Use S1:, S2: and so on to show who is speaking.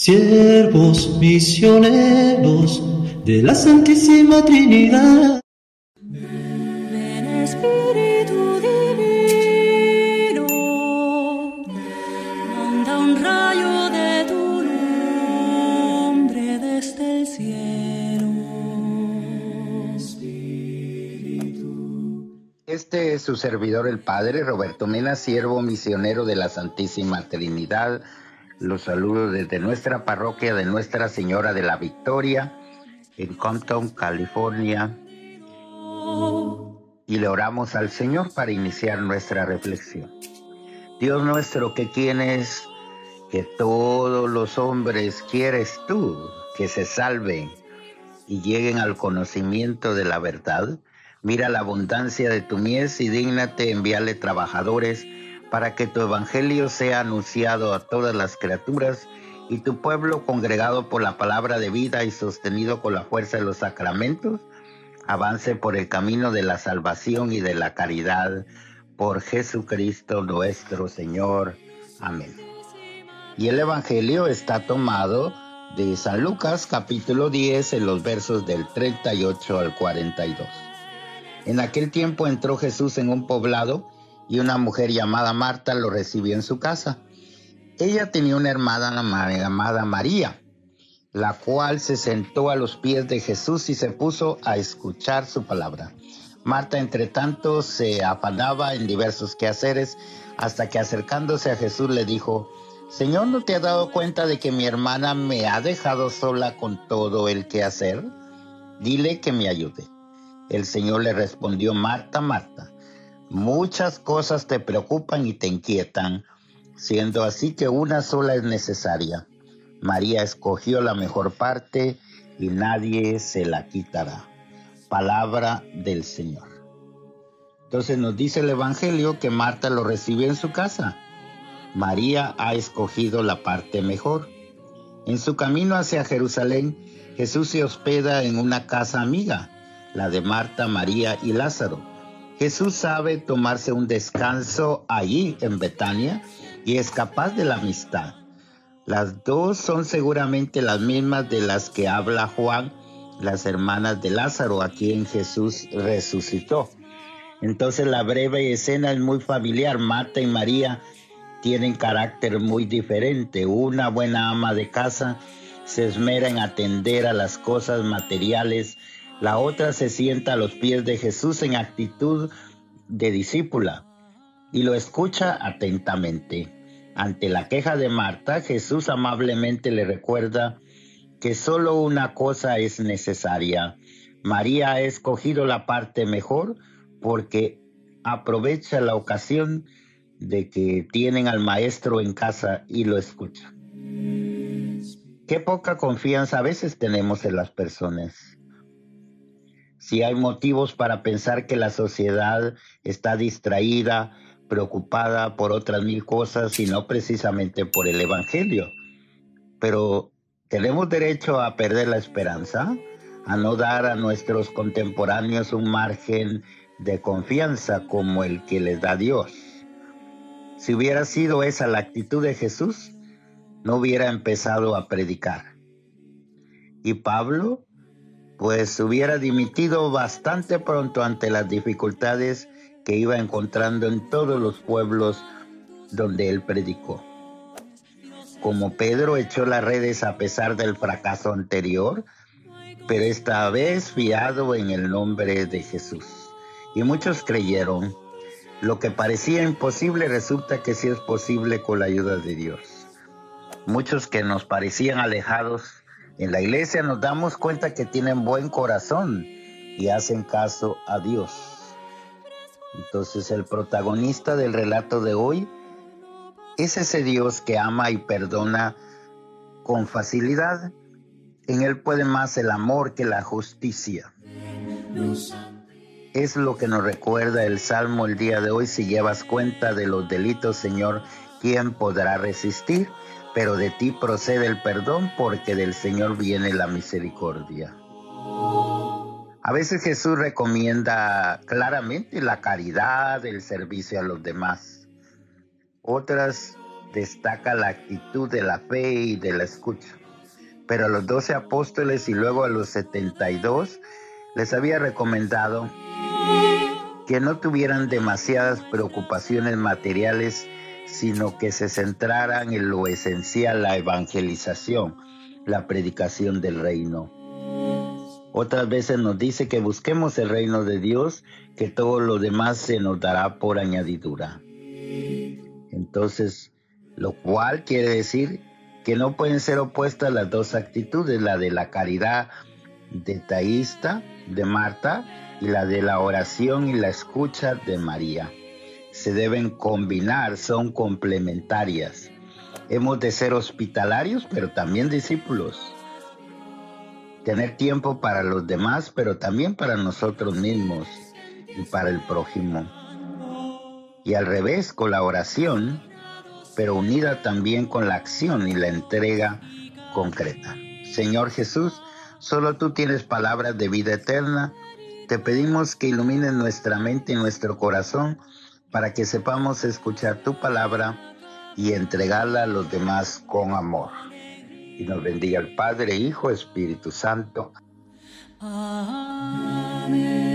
S1: siervos misioneros de la Santísima Trinidad.
S2: Ven Espíritu Divino, manda un rayo de tu nombre desde el cielo.
S3: Este es su servidor el Padre Roberto Mena, siervo misionero de la Santísima Trinidad. Los saludo desde nuestra parroquia de Nuestra Señora de la Victoria en Compton, California. Y le oramos al Señor para iniciar nuestra reflexión. Dios nuestro, que quienes, que todos los hombres quieres tú que se salven y lleguen al conocimiento de la verdad, Mira la abundancia de tu mies y dígnate enviarle trabajadores para que tu evangelio sea anunciado a todas las criaturas y tu pueblo congregado por la palabra de vida y sostenido con la fuerza de los sacramentos, avance por el camino de la salvación y de la caridad por Jesucristo nuestro Señor. Amén. Y el Evangelio está tomado de San Lucas capítulo 10 en los versos del 38 al 42. En aquel tiempo entró Jesús en un poblado y una mujer llamada Marta lo recibió en su casa. Ella tenía una hermana llamada María, la cual se sentó a los pies de Jesús y se puso a escuchar su palabra. Marta, entre tanto, se afanaba en diversos quehaceres hasta que acercándose a Jesús le dijo, Señor, ¿no te has dado cuenta de que mi hermana me ha dejado sola con todo el quehacer? Dile que me ayude. El Señor le respondió, Marta, Marta, muchas cosas te preocupan y te inquietan, siendo así que una sola es necesaria. María escogió la mejor parte y nadie se la quitará. Palabra del Señor. Entonces nos dice el Evangelio que Marta lo recibió en su casa. María ha escogido la parte mejor. En su camino hacia Jerusalén, Jesús se hospeda en una casa amiga la de Marta, María y Lázaro. Jesús sabe tomarse un descanso allí en Betania y es capaz de la amistad. Las dos son seguramente las mismas de las que habla Juan, las hermanas de Lázaro, a quien Jesús resucitó. Entonces la breve escena es muy familiar. Marta y María tienen carácter muy diferente. Una buena ama de casa se esmera en atender a las cosas materiales la otra se sienta a los pies de Jesús en actitud de discípula y lo escucha atentamente. Ante la queja de Marta, Jesús amablemente le recuerda que solo una cosa es necesaria. María ha escogido la parte mejor porque aprovecha la ocasión de que tienen al maestro en casa y lo escucha. Qué poca confianza a veces tenemos en las personas si hay motivos para pensar que la sociedad está distraída, preocupada por otras mil cosas y no precisamente por el Evangelio. Pero tenemos derecho a perder la esperanza, a no dar a nuestros contemporáneos un margen de confianza como el que les da Dios. Si hubiera sido esa la actitud de Jesús, no hubiera empezado a predicar. Y Pablo pues hubiera dimitido bastante pronto ante las dificultades que iba encontrando en todos los pueblos donde él predicó. Como Pedro echó las redes a pesar del fracaso anterior, pero esta vez fiado en el nombre de Jesús. Y muchos creyeron. Lo que parecía imposible resulta que sí es posible con la ayuda de Dios. Muchos que nos parecían alejados en la iglesia nos damos cuenta que tienen buen corazón y hacen caso a Dios. Entonces el protagonista del relato de hoy es ese Dios que ama y perdona con facilidad. En Él puede más el amor que la justicia. Es lo que nos recuerda el Salmo el día de hoy. Si llevas cuenta de los delitos, Señor, ¿quién podrá resistir? Pero de ti procede el perdón porque del Señor viene la misericordia. A veces Jesús recomienda claramente la caridad, el servicio a los demás. Otras destaca la actitud de la fe y de la escucha. Pero a los doce apóstoles y luego a los setenta y dos les había recomendado que no tuvieran demasiadas preocupaciones materiales, sino que se centraran en lo esencial, la evangelización, la predicación del reino. Otras veces nos dice que busquemos el reino de Dios, que todo lo demás se nos dará por añadidura. Entonces, lo cual quiere decir que no pueden ser opuestas las dos actitudes, la de la caridad detallista de Marta y la de la oración y la escucha de María. Se deben combinar, son complementarias. Hemos de ser hospitalarios, pero también discípulos tener tiempo para los demás, pero también para nosotros mismos y para el prójimo. Y al revés, con la oración, pero unida también con la acción y la entrega concreta. Señor Jesús, solo tú tienes palabras de vida eterna. Te pedimos que ilumines nuestra mente y nuestro corazón para que sepamos escuchar tu palabra y entregarla a los demás con amor y nos bendiga el Padre, Hijo, Espíritu Santo. Amén.